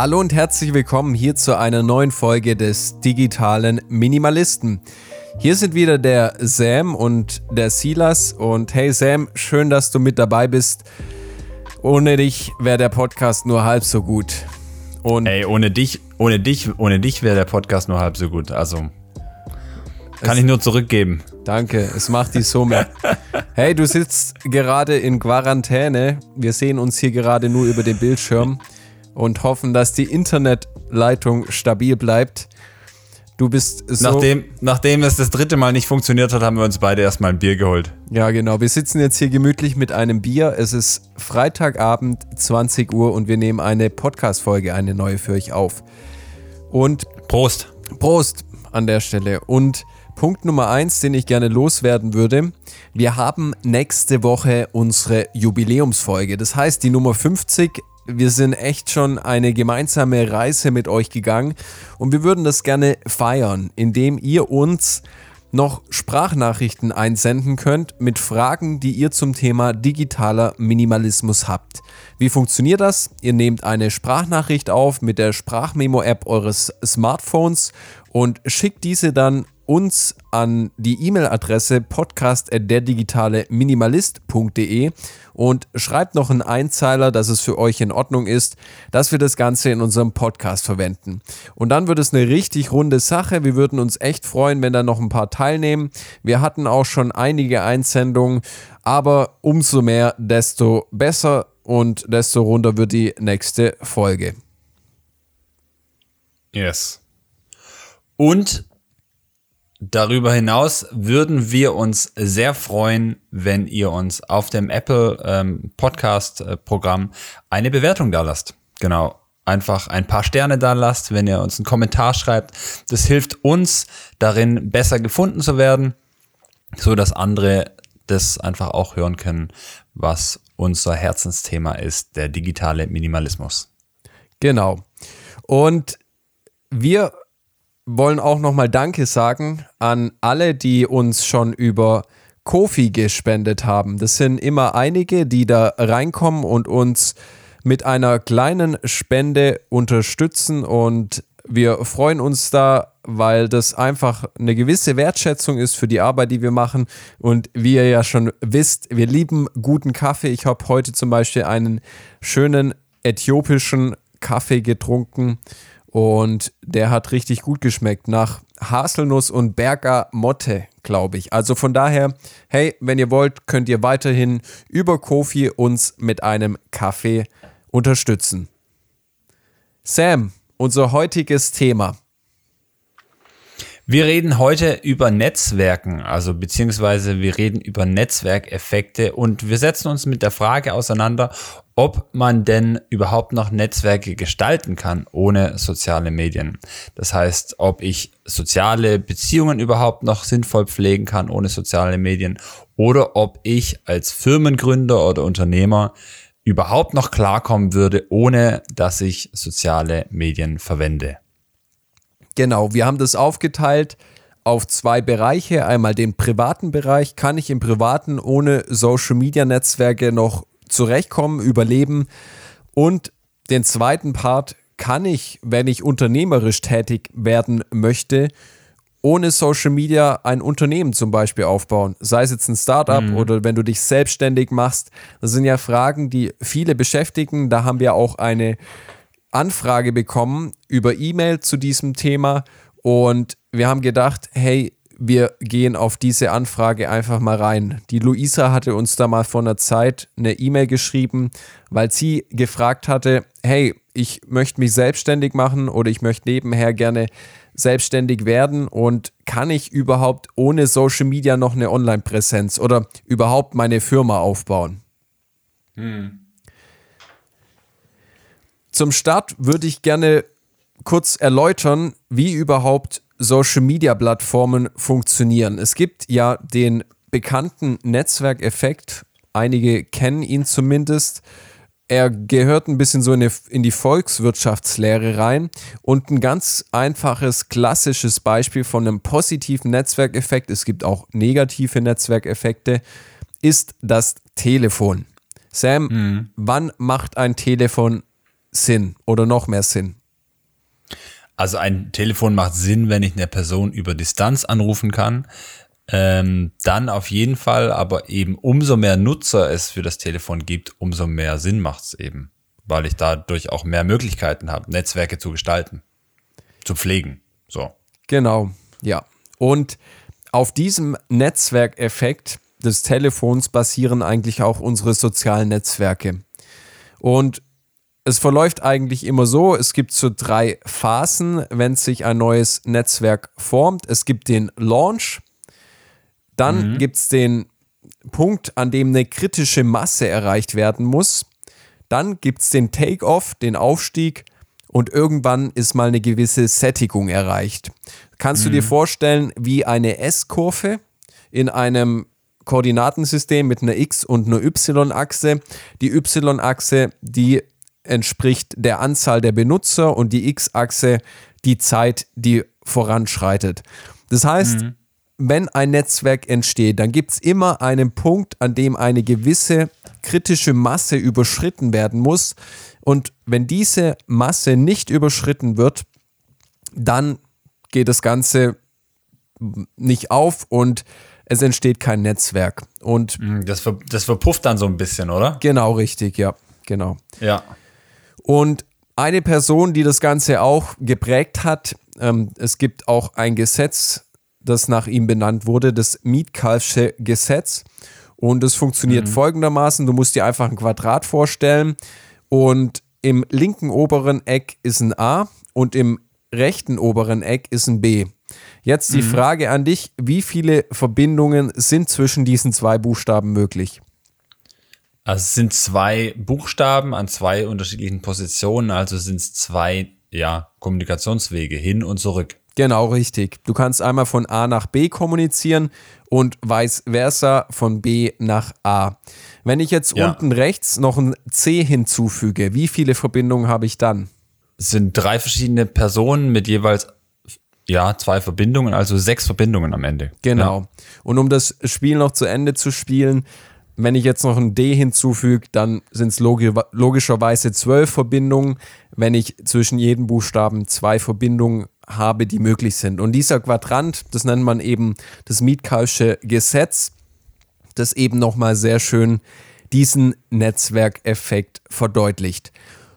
Hallo und herzlich willkommen hier zu einer neuen Folge des digitalen Minimalisten. Hier sind wieder der Sam und der Silas und hey Sam, schön, dass du mit dabei bist. Ohne dich wäre der Podcast nur halb so gut. Und Ey, ohne dich, ohne dich, ohne dich wäre der Podcast nur halb so gut. Also kann ich nur zurückgeben. Danke, es macht die Summe. hey, du sitzt gerade in Quarantäne. Wir sehen uns hier gerade nur über den Bildschirm und hoffen, dass die Internetleitung stabil bleibt. Du bist so. Nachdem, nachdem es das dritte Mal nicht funktioniert hat, haben wir uns beide erstmal ein Bier geholt. Ja, genau. Wir sitzen jetzt hier gemütlich mit einem Bier. Es ist Freitagabend, 20 Uhr und wir nehmen eine Podcast-Folge, eine neue für euch auf. Und. Prost. Prost an der Stelle. Und Punkt Nummer eins, den ich gerne loswerden würde. Wir haben nächste Woche unsere Jubiläumsfolge. Das heißt, die Nummer 50 wir sind echt schon eine gemeinsame Reise mit euch gegangen und wir würden das gerne feiern, indem ihr uns noch Sprachnachrichten einsenden könnt mit Fragen, die ihr zum Thema digitaler Minimalismus habt. Wie funktioniert das? Ihr nehmt eine Sprachnachricht auf mit der Sprachmemo-App eures Smartphones und schickt diese dann uns an die E-Mail-Adresse podcast.derdigitale-minimalist.de und schreibt noch einen Einzeiler, dass es für euch in Ordnung ist, dass wir das Ganze in unserem Podcast verwenden. Und dann wird es eine richtig runde Sache. Wir würden uns echt freuen, wenn da noch ein paar teilnehmen. Wir hatten auch schon einige Einsendungen, aber umso mehr, desto besser und desto runder wird die nächste Folge. Yes. Und Darüber hinaus würden wir uns sehr freuen, wenn ihr uns auf dem Apple ähm, Podcast Programm eine Bewertung da lasst. Genau. Einfach ein paar Sterne da lasst, wenn ihr uns einen Kommentar schreibt. Das hilft uns darin, besser gefunden zu werden, so dass andere das einfach auch hören können, was unser Herzensthema ist, der digitale Minimalismus. Genau. Und wir wollen auch nochmal Danke sagen an alle, die uns schon über Kofi gespendet haben. Das sind immer einige, die da reinkommen und uns mit einer kleinen Spende unterstützen und wir freuen uns da, weil das einfach eine gewisse Wertschätzung ist für die Arbeit, die wir machen. Und wie ihr ja schon wisst, wir lieben guten Kaffee. Ich habe heute zum Beispiel einen schönen äthiopischen Kaffee getrunken und der hat richtig gut geschmeckt nach Haselnuss und Bergamotte, glaube ich. Also von daher, hey, wenn ihr wollt, könnt ihr weiterhin über Kofi uns mit einem Kaffee unterstützen. Sam, unser heutiges Thema. Wir reden heute über Netzwerken, also beziehungsweise wir reden über Netzwerkeffekte und wir setzen uns mit der Frage auseinander, ob man denn überhaupt noch Netzwerke gestalten kann ohne soziale Medien. Das heißt, ob ich soziale Beziehungen überhaupt noch sinnvoll pflegen kann ohne soziale Medien oder ob ich als Firmengründer oder Unternehmer überhaupt noch klarkommen würde, ohne dass ich soziale Medien verwende. Genau, wir haben das aufgeteilt auf zwei Bereiche. Einmal den privaten Bereich. Kann ich im privaten ohne Social-Media-Netzwerke noch zurechtkommen, überleben? Und den zweiten Part, kann ich, wenn ich unternehmerisch tätig werden möchte, ohne Social Media ein Unternehmen zum Beispiel aufbauen, sei es jetzt ein Startup mhm. oder wenn du dich selbstständig machst. Das sind ja Fragen, die viele beschäftigen. Da haben wir auch eine Anfrage bekommen über E-Mail zu diesem Thema und wir haben gedacht, hey, wir gehen auf diese Anfrage einfach mal rein. Die Luisa hatte uns da mal vor einer Zeit eine E-Mail geschrieben, weil sie gefragt hatte, hey, ich möchte mich selbstständig machen oder ich möchte nebenher gerne selbstständig werden und kann ich überhaupt ohne Social Media noch eine Online-Präsenz oder überhaupt meine Firma aufbauen? Hm. Zum Start würde ich gerne kurz erläutern, wie überhaupt Social-Media-Plattformen funktionieren. Es gibt ja den bekannten Netzwerkeffekt, einige kennen ihn zumindest. Er gehört ein bisschen so in die, in die Volkswirtschaftslehre rein und ein ganz einfaches, klassisches Beispiel von einem positiven Netzwerkeffekt, es gibt auch negative Netzwerkeffekte, ist das Telefon. Sam, mhm. wann macht ein Telefon Sinn oder noch mehr Sinn? Also ein Telefon macht Sinn, wenn ich eine Person über Distanz anrufen kann. Ähm, dann auf jeden Fall, aber eben umso mehr Nutzer es für das Telefon gibt, umso mehr Sinn macht es eben, weil ich dadurch auch mehr Möglichkeiten habe, Netzwerke zu gestalten, zu pflegen. So. Genau, ja. Und auf diesem Netzwerkeffekt des Telefons basieren eigentlich auch unsere sozialen Netzwerke. Und es verläuft eigentlich immer so, es gibt so drei Phasen, wenn sich ein neues Netzwerk formt. Es gibt den Launch, dann mhm. gibt es den Punkt, an dem eine kritische Masse erreicht werden muss. Dann gibt es den Take-off, den Aufstieg und irgendwann ist mal eine gewisse Sättigung erreicht. Kannst mhm. du dir mhm. vorstellen, wie eine S-Kurve in einem Koordinatensystem mit einer X- und einer Y-Achse. Die Y-Achse, die entspricht der Anzahl der Benutzer und die X-Achse die Zeit, die voranschreitet. Das heißt, mhm. wenn ein Netzwerk entsteht, dann gibt es immer einen Punkt, an dem eine gewisse kritische Masse überschritten werden muss. Und wenn diese Masse nicht überschritten wird, dann geht das Ganze nicht auf und es entsteht kein Netzwerk. Und mhm, das, ver das verpufft dann so ein bisschen, oder? Genau, richtig, ja, genau. Ja. Und eine Person, die das Ganze auch geprägt hat, ähm, es gibt auch ein Gesetz, das nach ihm benannt wurde, das Mietkalfsche Gesetz. Und es funktioniert mhm. folgendermaßen: Du musst dir einfach ein Quadrat vorstellen und im linken oberen Eck ist ein A und im rechten oberen Eck ist ein B. Jetzt die mhm. Frage an dich: Wie viele Verbindungen sind zwischen diesen zwei Buchstaben möglich? Also es sind zwei Buchstaben an zwei unterschiedlichen Positionen, also sind es zwei ja, Kommunikationswege hin und zurück. Genau, richtig. Du kannst einmal von A nach B kommunizieren und vice versa von B nach A. Wenn ich jetzt ja. unten rechts noch ein C hinzufüge, wie viele Verbindungen habe ich dann? Es sind drei verschiedene Personen mit jeweils ja, zwei Verbindungen, also sechs Verbindungen am Ende. Genau. Ja. Und um das Spiel noch zu Ende zu spielen, wenn ich jetzt noch ein D hinzufüge, dann sind es log logischerweise zwölf Verbindungen, wenn ich zwischen jedem Buchstaben zwei Verbindungen habe, die möglich sind. Und dieser Quadrant, das nennt man eben das Mietkalsche Gesetz, das eben nochmal sehr schön diesen Netzwerkeffekt verdeutlicht.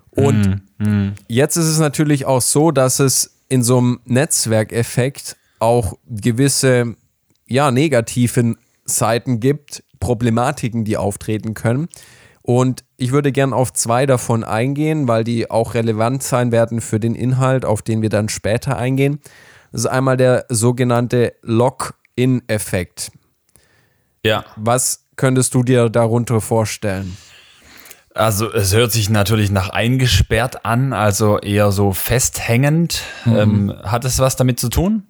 Und mm, mm. jetzt ist es natürlich auch so, dass es in so einem Netzwerkeffekt auch gewisse ja, negativen Seiten gibt, Problematiken, die auftreten können. Und ich würde gern auf zwei davon eingehen, weil die auch relevant sein werden für den Inhalt, auf den wir dann später eingehen. Das ist einmal der sogenannte Lock-in-Effekt. Ja. Was könntest du dir darunter vorstellen? Also es hört sich natürlich nach eingesperrt an, also eher so festhängend. Mhm. Ähm, hat es was damit zu tun?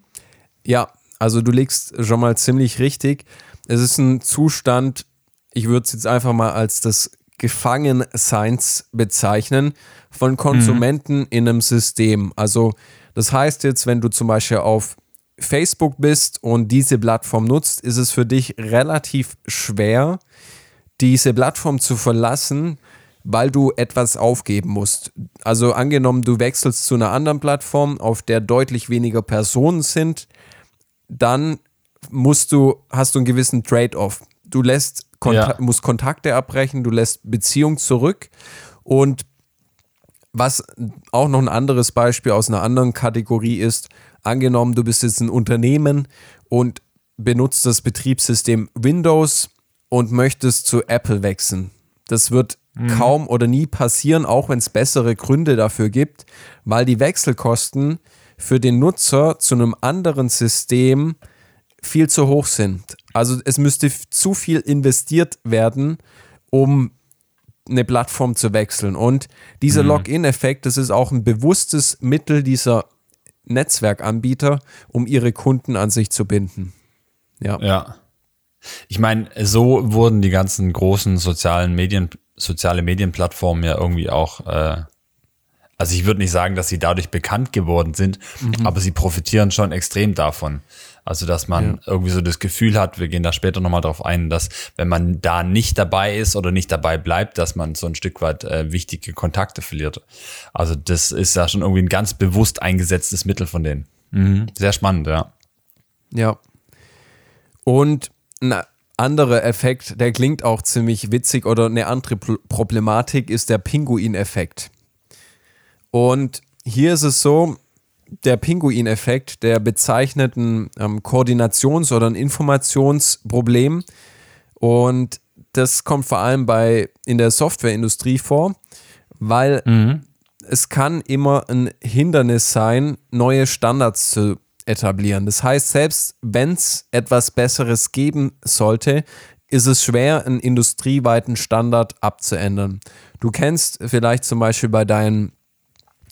Ja, also du liegst schon mal ziemlich richtig. Es ist ein Zustand, ich würde es jetzt einfach mal als das Gefangenseins bezeichnen von Konsumenten mhm. in einem System. Also das heißt jetzt, wenn du zum Beispiel auf Facebook bist und diese Plattform nutzt, ist es für dich relativ schwer, diese Plattform zu verlassen, weil du etwas aufgeben musst. Also angenommen, du wechselst zu einer anderen Plattform, auf der deutlich weniger Personen sind, dann musst du, hast du einen gewissen Trade-off. Du lässt Konta ja. musst Kontakte abbrechen, du lässt Beziehung zurück und was auch noch ein anderes Beispiel aus einer anderen Kategorie ist, angenommen, du bist jetzt ein Unternehmen und benutzt das Betriebssystem Windows und möchtest zu Apple wechseln. Das wird mhm. kaum oder nie passieren, auch wenn es bessere Gründe dafür gibt, weil die Wechselkosten für den Nutzer zu einem anderen System viel zu hoch sind. Also es müsste zu viel investiert werden, um eine Plattform zu wechseln. Und dieser mhm. Login-Effekt, das ist auch ein bewusstes Mittel dieser Netzwerkanbieter, um ihre Kunden an sich zu binden. Ja. Ja. Ich meine, so wurden die ganzen großen sozialen Medien, soziale Medienplattformen ja irgendwie auch, äh, also ich würde nicht sagen, dass sie dadurch bekannt geworden sind, mhm. aber sie profitieren schon extrem davon. Also, dass man ja. irgendwie so das Gefühl hat, wir gehen da später nochmal drauf ein, dass wenn man da nicht dabei ist oder nicht dabei bleibt, dass man so ein Stück weit äh, wichtige Kontakte verliert. Also, das ist ja schon irgendwie ein ganz bewusst eingesetztes Mittel von denen. Mhm. Sehr spannend, ja. Ja. Und ein anderer Effekt, der klingt auch ziemlich witzig oder eine andere Problematik ist der Pinguin-Effekt. Und hier ist es so, der Pinguin-Effekt, der bezeichnet ein ähm, Koordinations- oder ein Informationsproblem. Und das kommt vor allem bei in der Softwareindustrie vor, weil mhm. es kann immer ein Hindernis sein, neue Standards zu etablieren. Das heißt, selbst wenn es etwas Besseres geben sollte, ist es schwer, einen industrieweiten Standard abzuändern. Du kennst vielleicht zum Beispiel bei deinen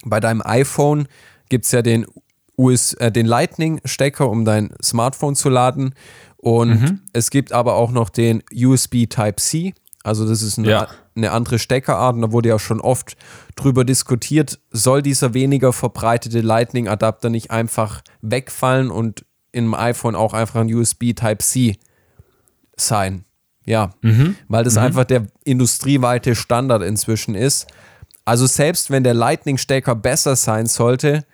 bei deinem iPhone gibt es ja den, US, äh, den Lightning-Stecker, um dein Smartphone zu laden. Und mhm. es gibt aber auch noch den USB Type-C. Also das ist eine, ja. eine andere Steckerart und da wurde ja schon oft drüber diskutiert, soll dieser weniger verbreitete Lightning-Adapter nicht einfach wegfallen und im iPhone auch einfach ein USB Type-C sein. Ja, mhm. weil das mhm. einfach der industrieweite Standard inzwischen ist. Also selbst wenn der Lightning-Stecker besser sein sollte,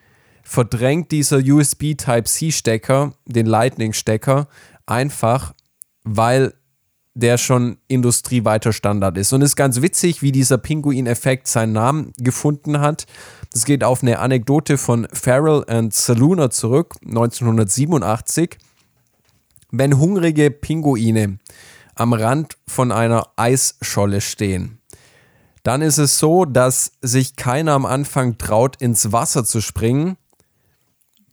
verdrängt dieser USB Type-C-Stecker den Lightning-Stecker einfach, weil der schon industrieweiter Standard ist. Und es ist ganz witzig, wie dieser Pinguin-Effekt seinen Namen gefunden hat. Das geht auf eine Anekdote von Farrell und Saluna zurück, 1987. Wenn hungrige Pinguine am Rand von einer Eisscholle stehen, dann ist es so, dass sich keiner am Anfang traut, ins Wasser zu springen.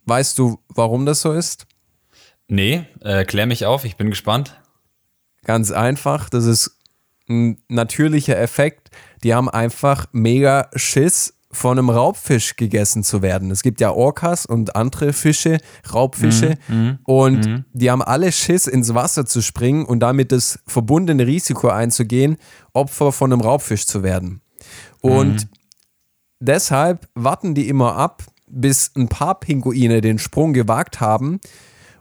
Weißt du, warum das so ist? Nee, äh, klär mich auf, ich bin gespannt. Ganz einfach, das ist ein natürlicher Effekt. Die haben einfach mega Schiss, von einem Raubfisch gegessen zu werden. Es gibt ja Orcas und andere Fische, Raubfische, mm, mm, und mm. die haben alle Schiss, ins Wasser zu springen und damit das verbundene Risiko einzugehen, Opfer von einem Raubfisch zu werden. Und deshalb warten die immer ab, bis ein paar Pinguine den Sprung gewagt haben.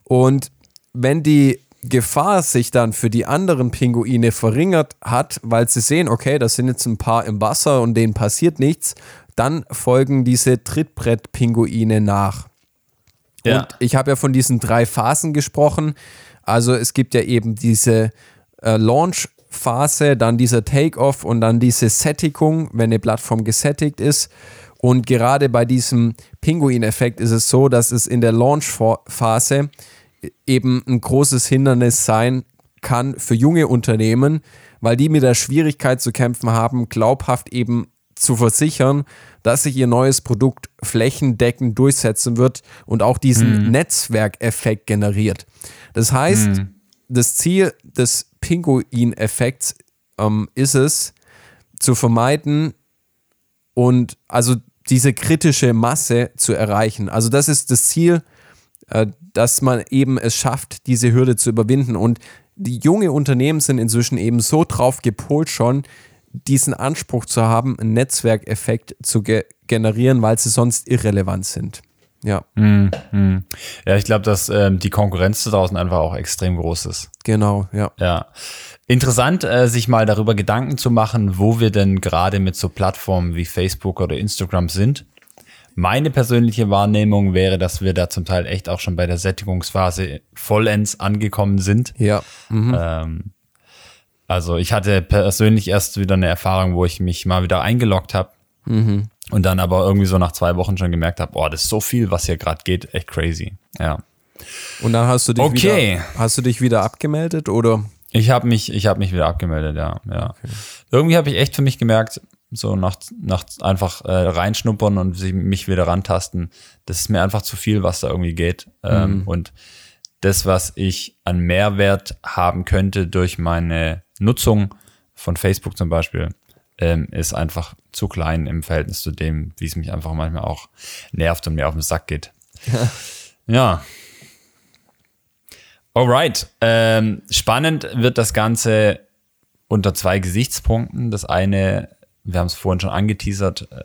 Und wenn die Gefahr sich dann für die anderen Pinguine verringert hat, weil sie sehen, okay, das sind jetzt ein paar im Wasser und denen passiert nichts, dann folgen diese Trittbrett-Pinguine nach. Ja. Und ich habe ja von diesen drei Phasen gesprochen. Also es gibt ja eben diese äh, Launch-Phase, dann dieser Take-off und dann diese Sättigung, wenn eine Plattform gesättigt ist. Und gerade bei diesem Pinguin-Effekt ist es so, dass es in der Launch-Phase eben ein großes Hindernis sein kann für junge Unternehmen, weil die mit der Schwierigkeit zu kämpfen haben, glaubhaft eben zu versichern, dass sich ihr neues Produkt flächendeckend durchsetzen wird und auch diesen mm. Netzwerkeffekt generiert. Das heißt, mm. das Ziel des Pinguin-Effekts ähm, ist es, zu vermeiden und also diese kritische Masse zu erreichen. Also das ist das Ziel, äh, dass man eben es schafft, diese Hürde zu überwinden. Und die junge Unternehmen sind inzwischen eben so drauf gepolt schon, diesen Anspruch zu haben, einen Netzwerkeffekt zu ge generieren, weil sie sonst irrelevant sind. Ja. Mm, mm. Ja, ich glaube, dass ähm, die Konkurrenz da draußen einfach auch extrem groß ist. Genau, ja. Ja. Interessant, äh, sich mal darüber Gedanken zu machen, wo wir denn gerade mit so Plattformen wie Facebook oder Instagram sind. Meine persönliche Wahrnehmung wäre, dass wir da zum Teil echt auch schon bei der Sättigungsphase vollends angekommen sind. Ja. Mhm. Ähm, also ich hatte persönlich erst wieder eine Erfahrung, wo ich mich mal wieder eingeloggt habe mhm. und dann aber irgendwie so nach zwei Wochen schon gemerkt habe, oh, das ist so viel, was hier gerade geht, echt crazy. Ja. Und dann hast du dich okay. wieder, hast du dich wieder abgemeldet oder? Ich habe mich, ich habe mich wieder abgemeldet, ja, ja. Okay. Irgendwie habe ich echt für mich gemerkt, so nach, nach einfach äh, reinschnuppern und mich wieder rantasten, das ist mir einfach zu viel, was da irgendwie geht. Ähm, mhm. und das, was ich an Mehrwert haben könnte durch meine Nutzung von Facebook zum Beispiel, ähm, ist einfach zu klein im Verhältnis zu dem, wie es mich einfach manchmal auch nervt und mir auf den Sack geht. Ja. Alright. Ähm, spannend wird das Ganze unter zwei Gesichtspunkten. Das eine, wir haben es vorhin schon angeteasert, äh,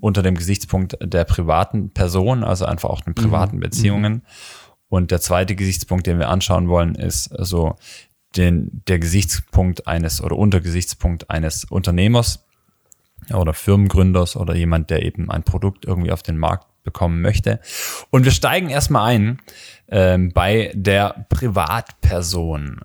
unter dem Gesichtspunkt der privaten Person, also einfach auch den privaten mhm. Beziehungen. Mhm. Und der zweite Gesichtspunkt, den wir anschauen wollen, ist so den, der Gesichtspunkt eines oder Untergesichtspunkt eines Unternehmers oder Firmengründers oder jemand, der eben ein Produkt irgendwie auf den Markt bekommen möchte. Und wir steigen erstmal ein ähm, bei der Privatperson.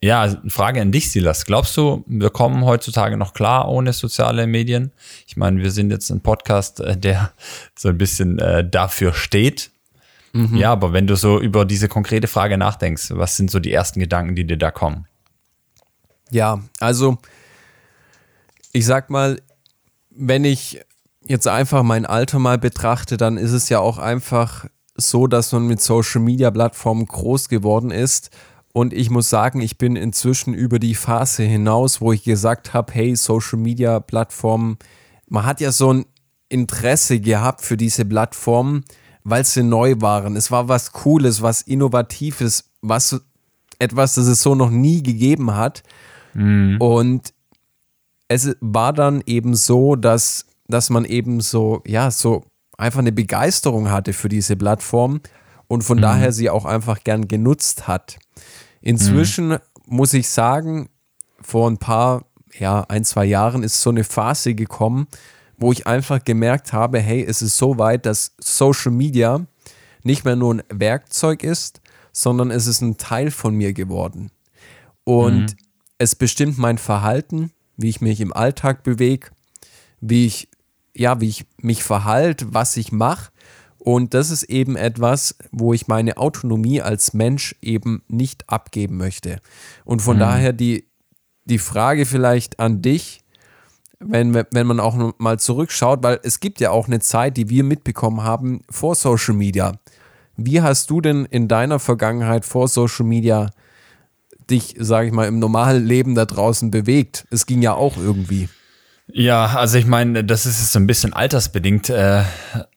Ja, Frage an dich, Silas. Glaubst du, wir kommen heutzutage noch klar ohne soziale Medien? Ich meine, wir sind jetzt ein Podcast, äh, der so ein bisschen äh, dafür steht. Mhm. Ja, aber wenn du so über diese konkrete Frage nachdenkst, was sind so die ersten Gedanken, die dir da kommen? Ja, also ich sag mal, wenn ich jetzt einfach mein Alter mal betrachte, dann ist es ja auch einfach so, dass man mit Social Media Plattformen groß geworden ist. Und ich muss sagen, ich bin inzwischen über die Phase hinaus, wo ich gesagt habe, hey, Social Media Plattformen, man hat ja so ein Interesse gehabt für diese Plattformen, weil sie neu waren. Es war was Cooles, was Innovatives, was etwas, das es so noch nie gegeben hat. Mhm. Und es war dann eben so, dass, dass man eben so, ja, so einfach eine Begeisterung hatte für diese Plattform und von mhm. daher sie auch einfach gern genutzt hat. Inzwischen mhm. muss ich sagen, vor ein paar, ja, ein, zwei Jahren ist so eine Phase gekommen, wo ich einfach gemerkt habe, hey, es ist so weit, dass Social Media nicht mehr nur ein Werkzeug ist, sondern es ist ein Teil von mir geworden. Und mhm. es bestimmt mein Verhalten, wie ich mich im Alltag bewege, wie ich, ja, wie ich mich verhalte, was ich mache. Und das ist eben etwas, wo ich meine Autonomie als Mensch eben nicht abgeben möchte. Und von mhm. daher die, die Frage vielleicht an dich, wenn, wenn man auch mal zurückschaut, weil es gibt ja auch eine Zeit, die wir mitbekommen haben vor Social Media. Wie hast du denn in deiner Vergangenheit vor Social Media dich, sage ich mal, im normalen Leben da draußen bewegt. Es ging ja auch irgendwie. Ja, also ich meine, das ist so ein bisschen altersbedingt äh,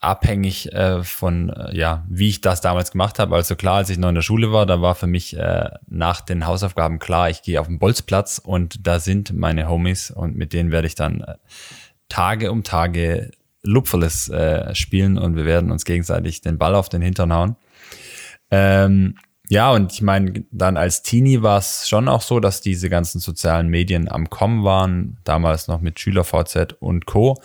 abhängig äh, von, äh, ja, wie ich das damals gemacht habe. Also klar, als ich noch in der Schule war, da war für mich äh, nach den Hausaufgaben klar, ich gehe auf den Bolzplatz und da sind meine Homies und mit denen werde ich dann äh, Tage um Tage Lupferles äh, spielen und wir werden uns gegenseitig den Ball auf den Hintern hauen. Ähm, ja, und ich meine, dann als Teenie war es schon auch so, dass diese ganzen sozialen Medien am Kommen waren, damals noch mit SchülerVZ und Co.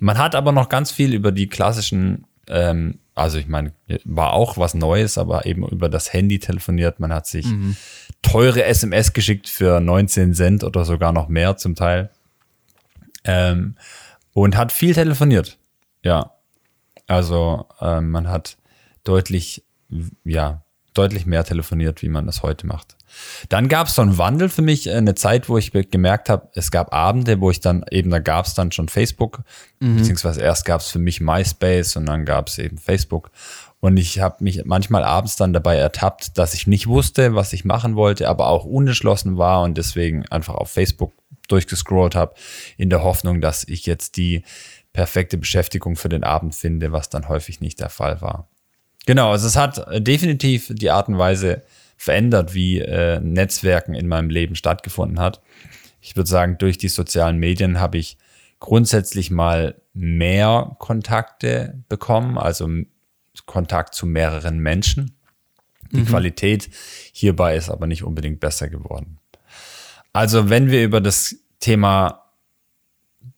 Man hat aber noch ganz viel über die klassischen, ähm, also ich meine, war auch was Neues, aber eben über das Handy telefoniert. Man hat sich mhm. teure SMS geschickt für 19 Cent oder sogar noch mehr zum Teil. Ähm, und hat viel telefoniert. Ja. Also ähm, man hat deutlich, ja, deutlich mehr telefoniert, wie man das heute macht. Dann gab es so einen Wandel für mich, äh, eine Zeit, wo ich gemerkt habe, es gab Abende, wo ich dann eben, da gab es dann schon Facebook, mhm. beziehungsweise erst gab es für mich MySpace und dann gab es eben Facebook. Und ich habe mich manchmal abends dann dabei ertappt, dass ich nicht wusste, was ich machen wollte, aber auch unentschlossen war und deswegen einfach auf Facebook durchgescrollt habe, in der Hoffnung, dass ich jetzt die perfekte Beschäftigung für den Abend finde, was dann häufig nicht der Fall war. Genau, also es hat äh, definitiv die Art und Weise verändert, wie äh, Netzwerken in meinem Leben stattgefunden hat. Ich würde sagen, durch die sozialen Medien habe ich grundsätzlich mal mehr Kontakte bekommen, also Kontakt zu mehreren Menschen. Die mhm. Qualität hierbei ist aber nicht unbedingt besser geworden. Also wenn wir über das Thema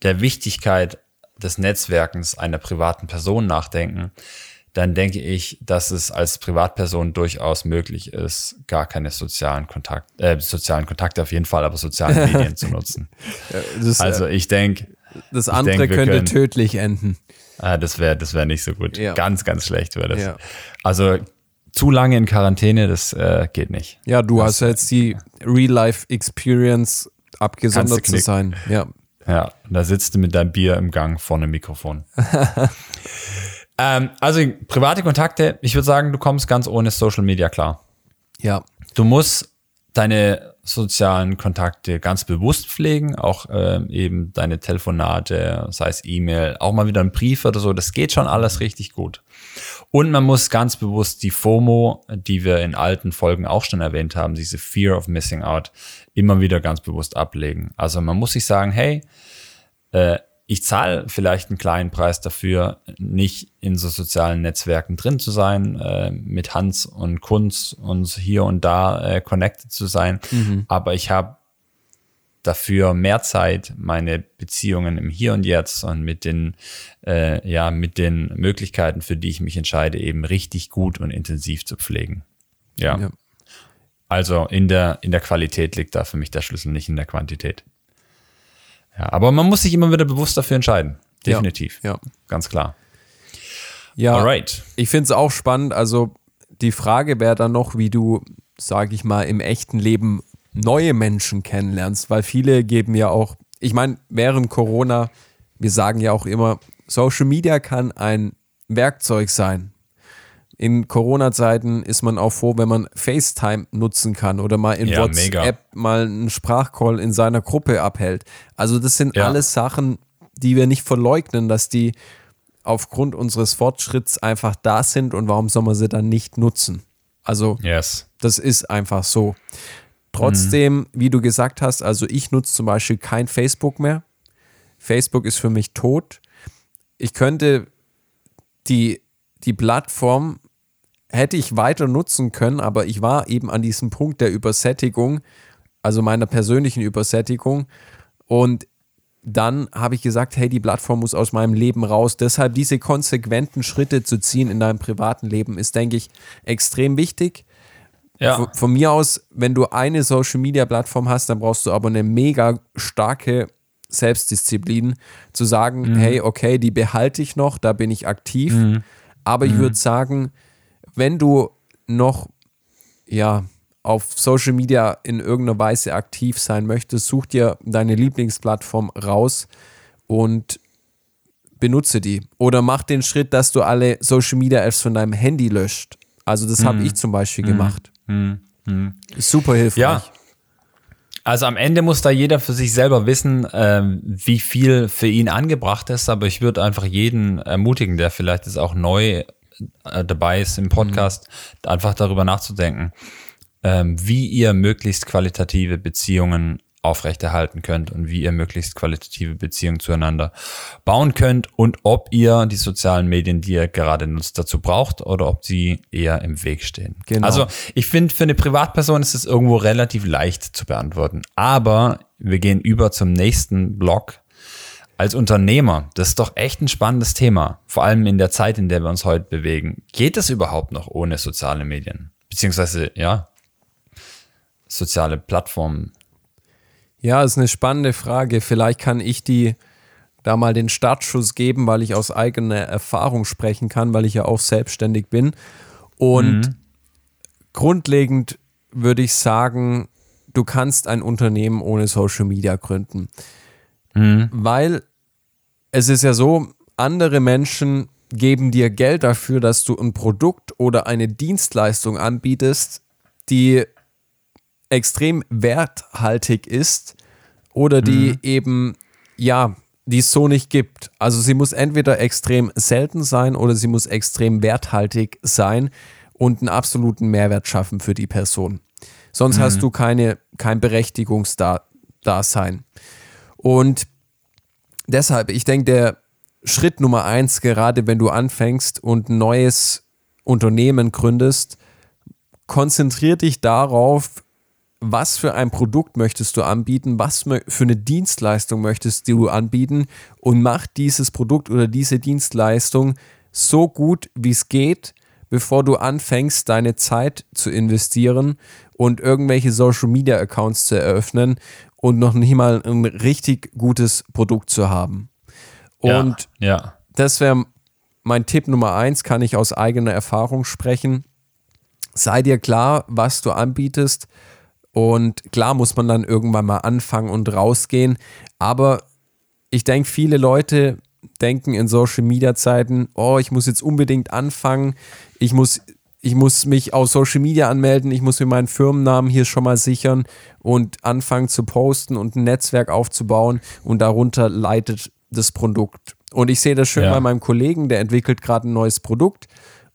der Wichtigkeit des Netzwerkens einer privaten Person nachdenken, dann denke ich, dass es als Privatperson durchaus möglich ist, gar keine sozialen Kontakt, äh, sozialen Kontakte auf jeden Fall, aber soziale Medien zu nutzen. Das, also ich denke, das andere denk, könnte können, tödlich enden. Ah, das wäre, das wäre nicht so gut. Ja. Ganz, ganz schlecht wäre das. Ja. Also zu lange in Quarantäne, das äh, geht nicht. Ja, du das, hast ja jetzt die Real-Life-Experience abgesondert zu sein. Ja. Ja, da sitzt du mit deinem Bier im Gang vor einem Mikrofon. Ähm, also private Kontakte, ich würde sagen, du kommst ganz ohne Social Media klar. Ja. Du musst deine sozialen Kontakte ganz bewusst pflegen, auch ähm, eben deine Telefonate, sei es E-Mail, auch mal wieder ein Brief oder so, das geht schon alles richtig gut. Und man muss ganz bewusst die FOMO, die wir in alten Folgen auch schon erwähnt haben, diese Fear of Missing Out, immer wieder ganz bewusst ablegen. Also man muss sich sagen, hey, äh, ich zahle vielleicht einen kleinen Preis dafür, nicht in so sozialen Netzwerken drin zu sein, äh, mit Hans und Kunz und hier und da äh, connected zu sein. Mhm. Aber ich habe dafür mehr Zeit, meine Beziehungen im Hier und Jetzt und mit den, äh, ja, mit den Möglichkeiten, für die ich mich entscheide, eben richtig gut und intensiv zu pflegen. Ja. ja. Also in der, in der Qualität liegt da für mich der Schlüssel, nicht in der Quantität. Ja, aber man muss sich immer wieder bewusst dafür entscheiden. Definitiv. Ja. ja. Ganz klar. Ja. Alright. Ich finde es auch spannend. Also die Frage wäre dann noch, wie du, sage ich mal, im echten Leben neue Menschen kennenlernst, weil viele geben ja auch, ich meine, während Corona, wir sagen ja auch immer, Social Media kann ein Werkzeug sein, in Corona-Zeiten ist man auch froh, wenn man FaceTime nutzen kann oder mal in ja, WhatsApp mega. mal einen Sprachcall in seiner Gruppe abhält. Also das sind ja. alles Sachen, die wir nicht verleugnen, dass die aufgrund unseres Fortschritts einfach da sind und warum soll man sie dann nicht nutzen? Also yes. das ist einfach so. Trotzdem, mhm. wie du gesagt hast, also ich nutze zum Beispiel kein Facebook mehr. Facebook ist für mich tot. Ich könnte die, die Plattform hätte ich weiter nutzen können, aber ich war eben an diesem Punkt der Übersättigung, also meiner persönlichen Übersättigung. Und dann habe ich gesagt, hey, die Plattform muss aus meinem Leben raus. Deshalb diese konsequenten Schritte zu ziehen in deinem privaten Leben ist, denke ich, extrem wichtig. Ja. Von, von mir aus, wenn du eine Social Media Plattform hast, dann brauchst du aber eine mega starke Selbstdisziplin, zu sagen, mhm. hey, okay, die behalte ich noch, da bin ich aktiv. Mhm. Aber ich mhm. würde sagen, wenn du noch, ja, auf Social Media in irgendeiner Weise aktiv sein möchtest, such dir deine Lieblingsplattform raus und benutze die. Oder mach den Schritt, dass du alle Social Media Apps von deinem Handy löscht. Also das mhm. habe ich zum Beispiel mhm. gemacht. Mhm. Super hilfreich. Ja. Also am Ende muss da jeder für sich selber wissen, ähm, wie viel für ihn angebracht ist. Aber ich würde einfach jeden ermutigen, der vielleicht jetzt auch neu dabei ist im Podcast, mhm. einfach darüber nachzudenken, ähm, wie ihr möglichst qualitative Beziehungen aufrechterhalten könnt und wie ihr möglichst qualitative Beziehungen zueinander bauen könnt und ob ihr die sozialen Medien, die ihr gerade nutzt, dazu braucht oder ob sie eher im Weg stehen. Genau. Also ich finde, für eine Privatperson ist es irgendwo relativ leicht zu beantworten. Aber wir gehen über zum nächsten Block, als Unternehmer, das ist doch echt ein spannendes Thema, vor allem in der Zeit, in der wir uns heute bewegen. Geht es überhaupt noch ohne soziale Medien? Beziehungsweise, ja, soziale Plattformen? Ja, ist eine spannende Frage. Vielleicht kann ich die da mal den Startschuss geben, weil ich aus eigener Erfahrung sprechen kann, weil ich ja auch selbstständig bin. Und mhm. grundlegend würde ich sagen, du kannst ein Unternehmen ohne Social Media gründen. Mhm. Weil es ist ja so, andere Menschen geben dir Geld dafür, dass du ein Produkt oder eine Dienstleistung anbietest, die extrem werthaltig ist oder die mhm. eben, ja, die es so nicht gibt. Also sie muss entweder extrem selten sein oder sie muss extrem werthaltig sein und einen absoluten Mehrwert schaffen für die Person. Sonst mhm. hast du keine, kein Berechtigungsdasein. Und deshalb, ich denke, der Schritt Nummer eins, gerade wenn du anfängst und ein neues Unternehmen gründest, konzentrier dich darauf, was für ein Produkt möchtest du anbieten, was für eine Dienstleistung möchtest du anbieten und mach dieses Produkt oder diese Dienstleistung so gut, wie es geht, bevor du anfängst, deine Zeit zu investieren und irgendwelche Social Media Accounts zu eröffnen und noch nicht mal ein richtig gutes Produkt zu haben. Und ja, ja. das wäre mein Tipp Nummer eins, kann ich aus eigener Erfahrung sprechen. Sei dir klar, was du anbietest. Und klar muss man dann irgendwann mal anfangen und rausgehen. Aber ich denke, viele Leute denken in Social Media Zeiten, oh, ich muss jetzt unbedingt anfangen. Ich muss ich muss mich auf Social Media anmelden, ich muss mir meinen Firmennamen hier schon mal sichern und anfangen zu posten und ein Netzwerk aufzubauen und darunter leitet das Produkt. Und ich sehe das schön ja. bei meinem Kollegen, der entwickelt gerade ein neues Produkt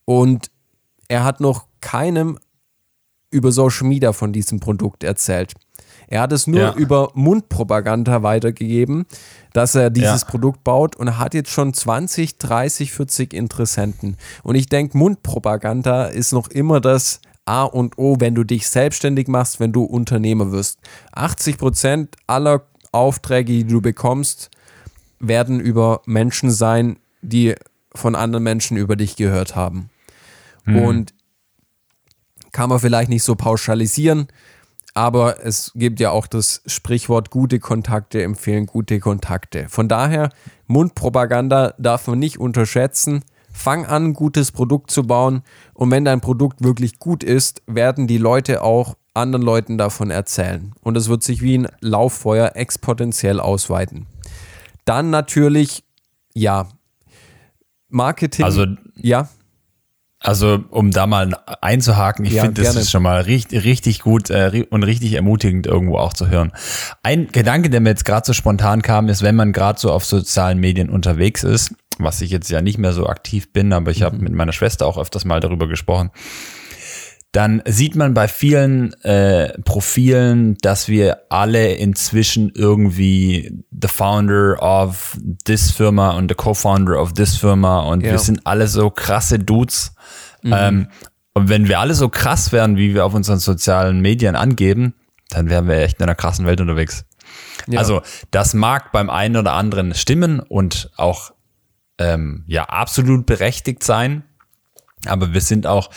und er hat noch keinem über Social Media von diesem Produkt erzählt. Er hat es nur Ja. über Mundpropaganda weitergegeben, dass er dieses Ja. Produkt baut und hat jetzt schon 20, 30, 40 Interessenten. Und ich denke, Mundpropaganda ist noch immer das A und O, wenn du dich selbstständig machst, wenn du Unternehmer wirst. 80 Prozent aller Aufträge, die du bekommst, werden über Menschen sein, die von anderen Menschen über dich gehört haben. Und kann man vielleicht nicht so pauschalisieren, aber es gibt ja auch das Sprichwort, gute Kontakte empfehlen gute Kontakte. Von daher, Mundpropaganda darf man nicht unterschätzen. Fang an, ein gutes Produkt zu bauen und wenn dein Produkt wirklich gut ist, werden die Leute auch anderen Leuten davon erzählen. Und es wird sich wie ein Lauffeuer exponentiell ausweiten. Dann natürlich, ja, Marketing. Also ja, Also, um da mal einzuhaken, ich Ja, finde, das ist schon mal richtig, richtig gut äh, und richtig ermutigend irgendwo auch zu hören. Ein Gedanke, der mir jetzt gerade so spontan kam, ist, wenn man gerade so auf sozialen Medien unterwegs ist, was ich jetzt ja nicht mehr so aktiv bin, aber ich habe Mhm. mit meiner Schwester auch öfters mal darüber gesprochen, dann sieht man bei vielen äh, Profilen, dass wir alle inzwischen irgendwie the founder of this Firma und the co-founder of this Firma und Ja. wir sind alle so krasse Dudes. Ähm, und wenn wir alle so krass wären, wie wir auf unseren sozialen Medien angeben, dann wären wir echt in einer krassen Welt unterwegs. Ja. Also das mag beim einen oder anderen stimmen und auch ähm, ja absolut berechtigt sein, aber wir sind auch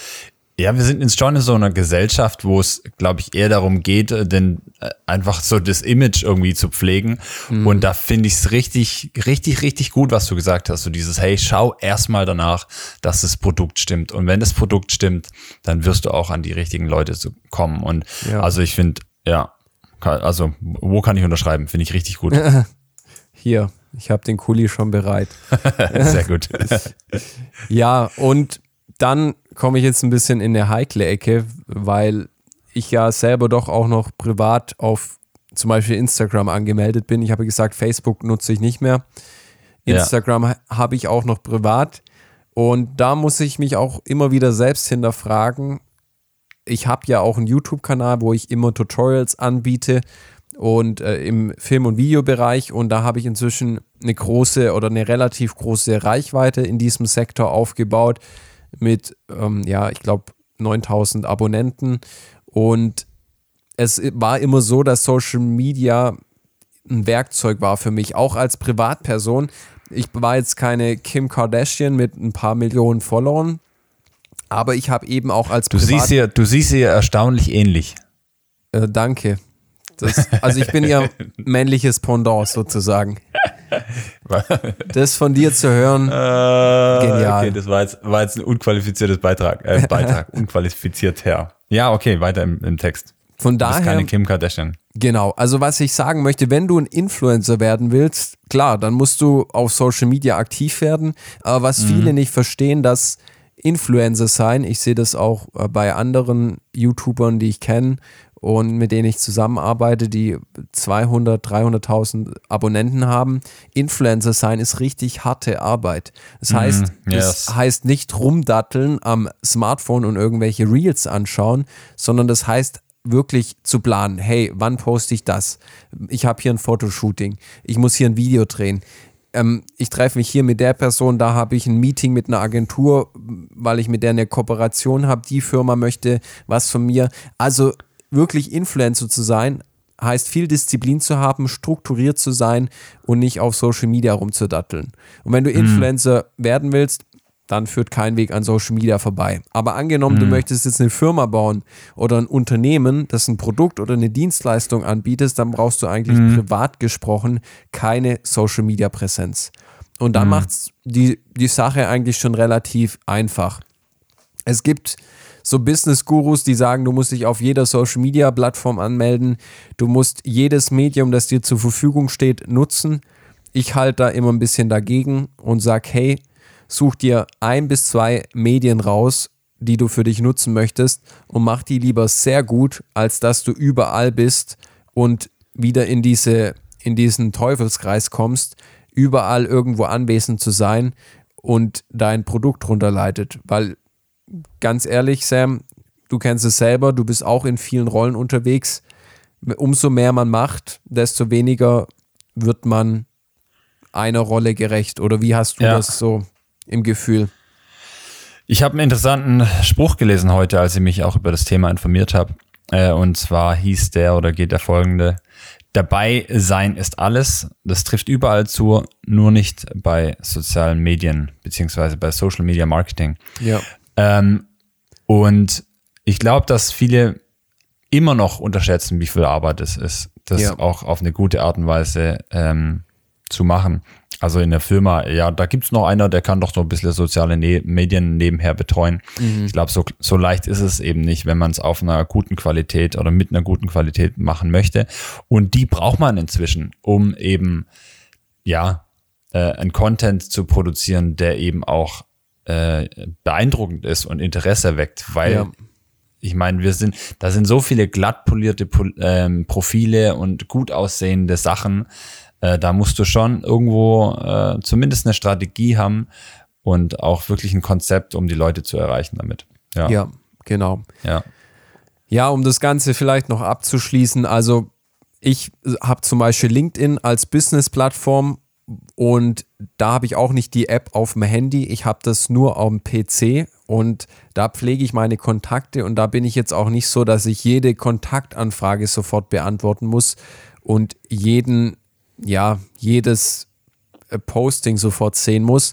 ja, wir sind jetzt schon in so einer Gesellschaft, wo es, glaube ich, eher darum geht, äh, denn äh, einfach so das Image irgendwie zu pflegen. Und da finde ich es richtig, richtig, richtig gut, was du gesagt hast. So dieses, hey, schau erstmal danach, dass das Produkt stimmt. Und wenn das Produkt stimmt, dann wirst du auch an die richtigen Leute zu kommen. Und Ja. also ich finde, ja, also wo kann ich unterschreiben? Finde ich richtig gut. hier, ich habe den Kuli schon bereit. Sehr gut. Ja, und dann komme ich jetzt ein bisschen in eine heikle Ecke, weil ich ja selber doch auch noch privat auf zum Beispiel Instagram angemeldet bin. Ich habe gesagt, Facebook nutze ich nicht mehr. Ja. Instagram ha- habe ich auch noch privat. Und da muss ich mich auch immer wieder selbst hinterfragen. Ich habe ja auch einen YouTube-Kanal, wo ich immer Tutorials anbiete und äh, im Film- und Videobereich. Und da habe ich inzwischen eine große oder eine relativ große Reichweite in diesem Sektor aufgebaut mit, ähm, ja, ich glaube, 9000 Abonnenten. Und es war immer so, dass Social Media ein Werkzeug war für mich, auch als Privatperson. Ich war jetzt keine Kim Kardashian mit ein paar Millionen Followern, aber ich habe eben auch als Du siehst ihr, du siehst ihr erstaunlich ähnlich. äh, danke. Das, also ich bin ja männliches Pendant sozusagen. Das von dir zu hören, Genial. Okay, das war jetzt, war jetzt ein unqualifiziertes Beitrag. Äh, Beitrag, unqualifiziert her. Ja, okay, weiter im, im Text. von Du bist daher, keine Kim Kardashian. genau. Also was ich sagen möchte, wenn du ein Influencer werden willst, klar, dann musst du auf Social Media aktiv werden. Aber was viele nicht verstehen, dass Influencer sein, ich sehe das auch äh, bei anderen YouTubern, die ich kenne und mit denen ich zusammenarbeite, die 200, 300.000 Abonnenten haben. Influencer sein ist richtig harte Arbeit. Das heißt, yes. das heißt nicht rumdatteln am Smartphone und irgendwelche Reels anschauen, sondern das heißt wirklich zu planen. Hey, wann poste ich das? Ich habe hier ein Fotoshooting. Ich muss hier ein Video drehen. Ähm, ich treffe mich hier mit der Person, da habe ich ein Meeting mit einer Agentur, weil ich mit der eine Kooperation habe. Die Firma möchte was von mir. Also wirklich Influencer zu sein, heißt viel Disziplin zu haben, strukturiert zu sein und nicht auf Social Media rumzudatteln. Und wenn du Influencer werden willst, dann führt kein Weg an Social Media vorbei. Aber angenommen, du möchtest jetzt eine Firma bauen oder ein Unternehmen, das ein Produkt oder eine Dienstleistung anbietet, dann brauchst du eigentlich privat gesprochen keine Social Media Präsenz. Und dann macht's die, die Sache eigentlich schon relativ einfach. Es gibt so Business-Gurus, die sagen, du musst dich auf jeder Social-Media-Plattform anmelden. Du musst jedes Medium, das dir zur Verfügung steht, nutzen. Ich halte da immer ein bisschen dagegen und sage, hey, such dir ein bis zwei Medien raus, die du für dich nutzen möchtest und mach die lieber sehr gut, als dass du überall bist und wieder in, diese, in diesen Teufelskreis kommst, überall irgendwo anwesend zu sein und dein Produkt runterleitet. Weil ganz ehrlich, Sam, du kennst es selber, du bist auch in vielen Rollen unterwegs. umso mehr man macht, desto weniger wird man einer Rolle gerecht. Oder wie hast du Ja. das so im Gefühl? Ich habe einen interessanten Spruch gelesen heute, als ich mich auch über das Thema informiert habe. Äh, und zwar hieß der oder geht der folgende. Dabei sein ist alles. Das trifft überall zu, nur nicht bei sozialen Medien beziehungsweise bei Social Media Marketing. Ja. Ähm, und ich glaube, dass viele immer noch unterschätzen, wie viel Arbeit es ist, das Ja. auch auf eine gute Art und Weise ähm, zu machen. Also in der Firma, ja, da gibt's noch einer, der kann doch so ein bisschen soziale ne Medien nebenher betreuen. Ich glaube, so, so leicht ist es eben nicht, wenn man es auf einer guten Qualität oder mit einer guten Qualität machen möchte. Und die braucht man inzwischen, um eben, ja, äh, einen Content zu produzieren, der eben auch äh, beeindruckend ist und Interesse weckt, weil Ja. ich meine, wir sind, da sind so viele glatt polierte Pol- ähm, Profile und gut aussehende Sachen. Äh, da musst du schon irgendwo äh, zumindest eine Strategie haben und auch wirklich ein Konzept, um die Leute zu erreichen damit. Ja. Ja, genau. ja. Ja, um das Ganze vielleicht noch abzuschließen, also ich habe zum Beispiel LinkedIn als Business-Plattform und da habe ich auch nicht die App auf dem Handy, ich habe das nur auf dem PC und da pflege ich meine Kontakte und da bin ich jetzt auch nicht so, dass ich jede Kontaktanfrage sofort beantworten muss und jeden, ja, jedes äh, Posting sofort sehen muss.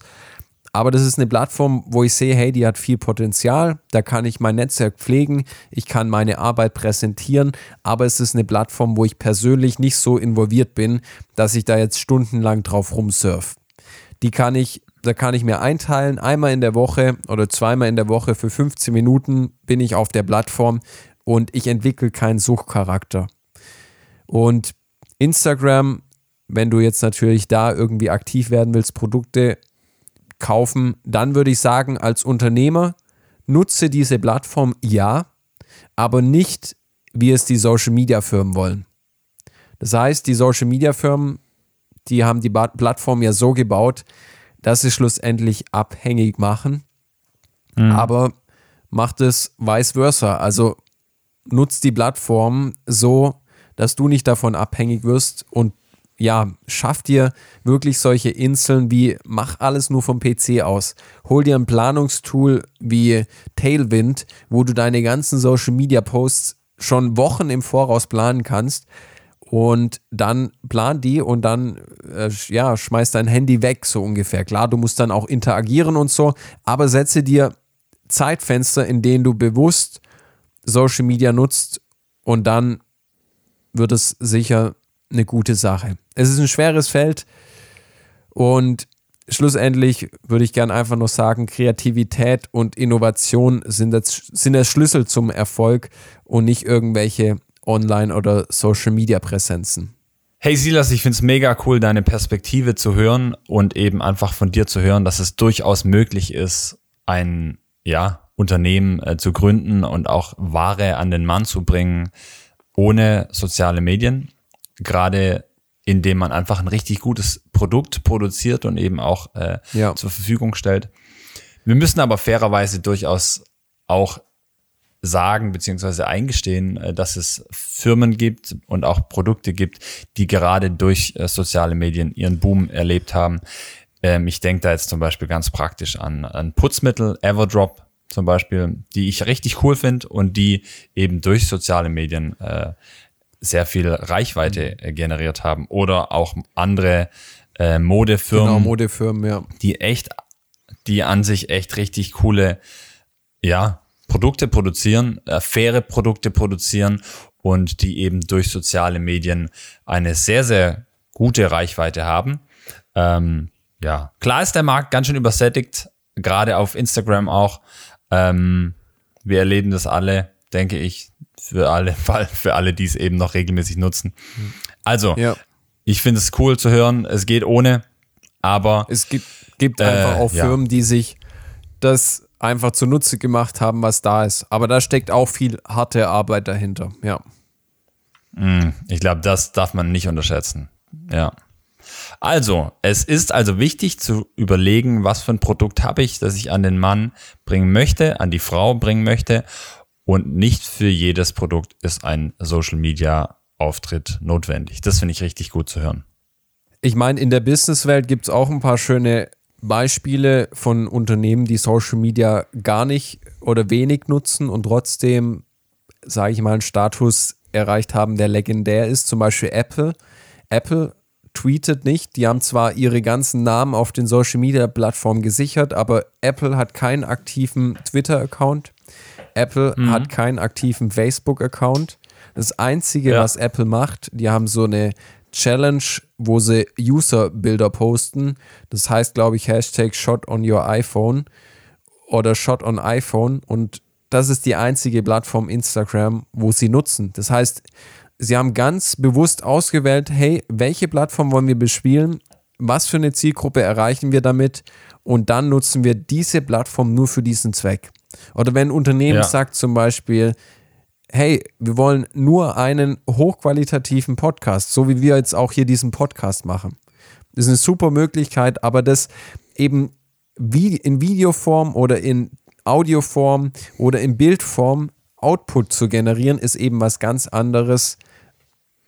Aber das ist eine Plattform, wo ich sehe, hey, die hat viel Potenzial, da kann ich mein Netzwerk pflegen, ich kann meine Arbeit präsentieren, aber es ist eine Plattform, wo ich persönlich nicht so involviert bin, dass ich da jetzt stundenlang drauf rumsurf. Die kann ich, da kann ich mir einteilen, einmal in der Woche oder zweimal in der Woche für 15 Minuten bin ich auf der Plattform und ich entwickle keinen Suchcharakter. Und Instagram, wenn du jetzt natürlich da irgendwie aktiv werden willst, Produkte kaufen, dann würde ich sagen, als Unternehmer nutze diese Plattform ja, aber nicht, wie es die Social Media Firmen wollen. Das heißt, die Social Media Firmen, die haben die Plattform ja so gebaut, dass sie schlussendlich abhängig machen, aber macht es vice versa. Also nutzt die Plattform so, dass du nicht davon abhängig wirst und ja, schaff dir wirklich solche Inseln wie mach alles nur vom PC aus. Hol dir ein Planungstool wie Tailwind, wo du deine ganzen Social Media Posts schon Wochen im Voraus planen kannst und dann plan die und dann äh, ja, schmeiß dein Handy weg so ungefähr. Klar, du musst dann auch interagieren und so, aber setze dir Zeitfenster, in denen du bewusst Social Media nutzt und dann wird es sicher eine gute Sache. Es ist ein schweres Feld und schlussendlich würde ich gern einfach nur sagen, Kreativität und Innovation sind, das, sind der Schlüssel zum Erfolg und nicht irgendwelche Online- oder Social-Media-Präsenzen. Hey Silas, ich find's mega cool, deine Perspektive zu hören und eben einfach von dir zu hören, dass es durchaus möglich ist, ein ja, Unternehmen äh, zu gründen und auch Ware an den Mann zu bringen, ohne soziale Medien. Gerade indem man einfach ein richtig gutes Produkt produziert und eben auch äh, Ja. zur Verfügung stellt. Wir müssen aber fairerweise durchaus auch sagen beziehungsweise eingestehen, äh, dass es Firmen gibt und auch Produkte gibt, die gerade durch äh, soziale Medien ihren Boom erlebt haben. Ähm, ich denke da jetzt zum Beispiel ganz praktisch an, an Putzmittel, Everdrop zum Beispiel, die ich richtig cool finde und die eben durch soziale Medien äh, sehr viel Reichweite äh, generiert haben. Oder auch andere äh, Modefirmen Genau, Modefirmen, ja. die echt, die an sich echt richtig coole, ja, Produkte produzieren, äh, faire Produkte produzieren und die eben durch soziale Medien eine sehr, sehr gute Reichweite haben. Ähm, ja, klar ist der Markt ganz schön übersättigt, gerade auf Instagram auch. Ähm, wir erleben das alle, denke ich, für alle, für alle, die es eben noch regelmäßig nutzen. Also, ja. ich finde es cool zu hören, es geht ohne, aber Es gibt, gibt einfach auch ja. Firmen, die sich das einfach zunutze gemacht haben, was da ist. Aber da steckt auch viel harte Arbeit dahinter, ja. Ich glaube, das darf man nicht unterschätzen. Ja. Also, es ist also wichtig zu überlegen, was für ein Produkt habe ich, das ich an den Mann bringen möchte, an die Frau bringen möchte. Und nicht für jedes Produkt ist ein Social Media Auftritt notwendig. Das finde ich richtig gut zu hören. Ich meine, in der Businesswelt gibt es auch ein paar schöne Beispiele von Unternehmen, die Social Media gar nicht oder wenig nutzen und trotzdem, sage ich mal, einen Status erreicht haben, der legendär ist. Zum Beispiel Apple. Apple tweetet nicht. Die haben zwar ihre ganzen Namen auf den Social Media Plattformen gesichert, aber Apple hat keinen aktiven Twitter-Account. Apple mhm. hat keinen aktiven Facebook-Account. Das Einzige, ja. was Apple macht, die haben so eine Challenge, wo sie User-Bilder posten. Das heißt, glaube ich, Hashtag Shot on your iPhone oder Shot on iPhone. Und das ist die einzige Plattform Instagram, wo sie nutzen. Das heißt, sie haben ganz bewusst ausgewählt, hey, welche Plattform wollen wir bespielen? Was für eine Zielgruppe erreichen wir damit? Und dann nutzen wir diese Plattform nur für diesen Zweck. Oder wenn ein Unternehmen ja. sagt zum Beispiel, hey, wir wollen nur einen hochqualitativen Podcast, so wie wir jetzt auch hier diesen Podcast machen. Das ist eine super Möglichkeit, aber das eben wie in Videoform oder in Audioform oder in Bildform Output zu generieren, ist eben was ganz anderes,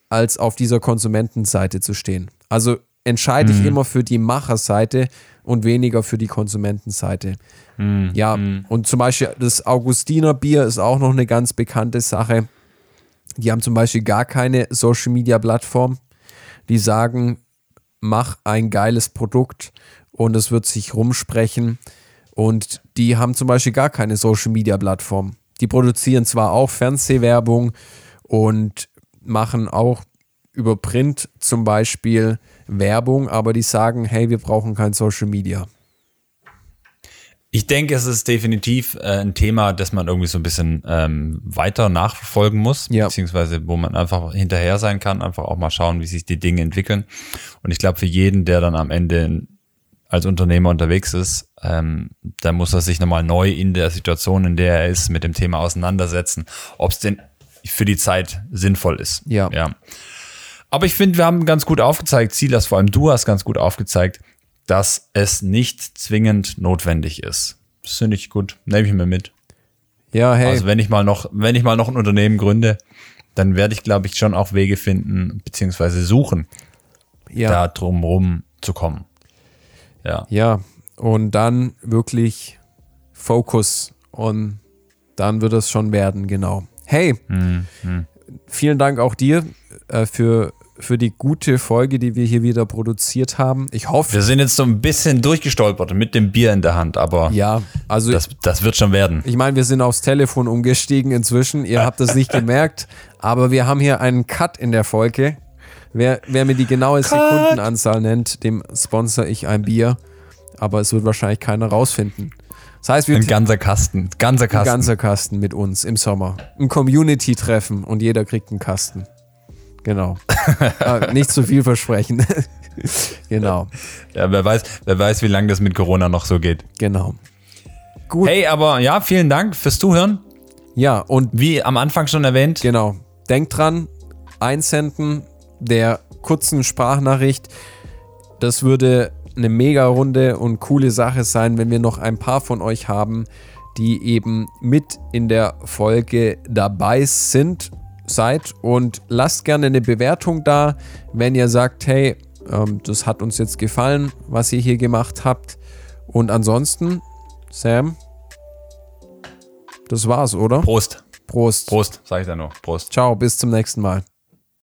als auf dieser Konsumentenseite zu stehen. Also entscheide mhm. ich immer für die Macherseite und weniger für die Konsumentenseite. Mm, ja, mm. und zum Beispiel das Augustiner Bier ist auch noch eine ganz bekannte Sache. Die haben zum Beispiel gar keine Social Media Plattform. Die sagen, mach ein geiles Produkt und es wird sich rumsprechen. Und die haben zum Beispiel gar keine Social Media Plattform. Die produzieren zwar auch Fernsehwerbung und machen auch über Print zum Beispiel Werbung, aber die sagen, hey, wir brauchen kein Social Media. Ich denke, es ist definitiv äh, ein Thema, das man irgendwie so ein bisschen ähm, weiter nachverfolgen muss, ja. beziehungsweise wo man einfach hinterher sein kann, einfach auch mal schauen, wie sich die Dinge entwickeln. Und ich glaube, für jeden, der dann am Ende als Unternehmer unterwegs ist, ähm, da muss er sich nochmal neu in der Situation, in der er ist, mit dem Thema auseinandersetzen, ob es denn für die Zeit sinnvoll ist. Ja. ja. Aber ich finde, wir haben ganz gut aufgezeigt, Silas, vor allem du hast ganz gut aufgezeigt, dass es nicht zwingend notwendig ist. Das finde ich gut. Nehme ich mir mit. Ja, hey. Also wenn ich mal noch, wenn ich mal noch ein Unternehmen gründe, dann werde ich, glaube ich, schon auch Wege finden, beziehungsweise suchen, ja. da drumrum zu kommen. Ja. Ja. Und dann wirklich Fokus und dann wird es schon werden, genau. Hey, mhm. vielen Dank auch dir äh, für für die gute Folge, die wir hier wieder produziert haben. Ich hoffe. Wir sind jetzt so ein bisschen durchgestolpert mit dem Bier in der Hand, aber ja, also das, das wird schon werden. Ich meine, wir sind aufs Telefon umgestiegen inzwischen. Ihr habt das nicht gemerkt, aber wir haben hier einen Cut in der Folge. Wer, wer mir die genaue Cut. Sekundenanzahl nennt, dem sponsor ich ein Bier. Aber es wird wahrscheinlich keiner rausfinden. Das heißt, wir ein ganzer Kasten, ganzer Kasten. Ein ganzer Kasten mit uns im Sommer. Ein Community-Treffen und jeder kriegt einen Kasten. Genau. ah, nicht zu viel versprechen. genau. Ja, wer weiß, wer weiß, wie lange das mit Corona noch so geht. Genau. Gut. Hey, aber ja, vielen Dank fürs Zuhören. Ja, und wie am Anfang schon erwähnt. Genau. Denkt dran, einsenden der kurzen Sprachnachricht. Das würde eine mega runde und coole Sache sein, wenn wir noch ein paar von euch haben, die eben mit in der Folge dabei sind seid und lasst gerne eine Bewertung da, wenn ihr sagt, hey, ähm, das hat uns jetzt gefallen, was ihr hier gemacht habt. Und ansonsten, Sam, das war's, oder? Prost. Prost. Prost, sag ich da noch. Prost. Ciao, bis zum nächsten Mal.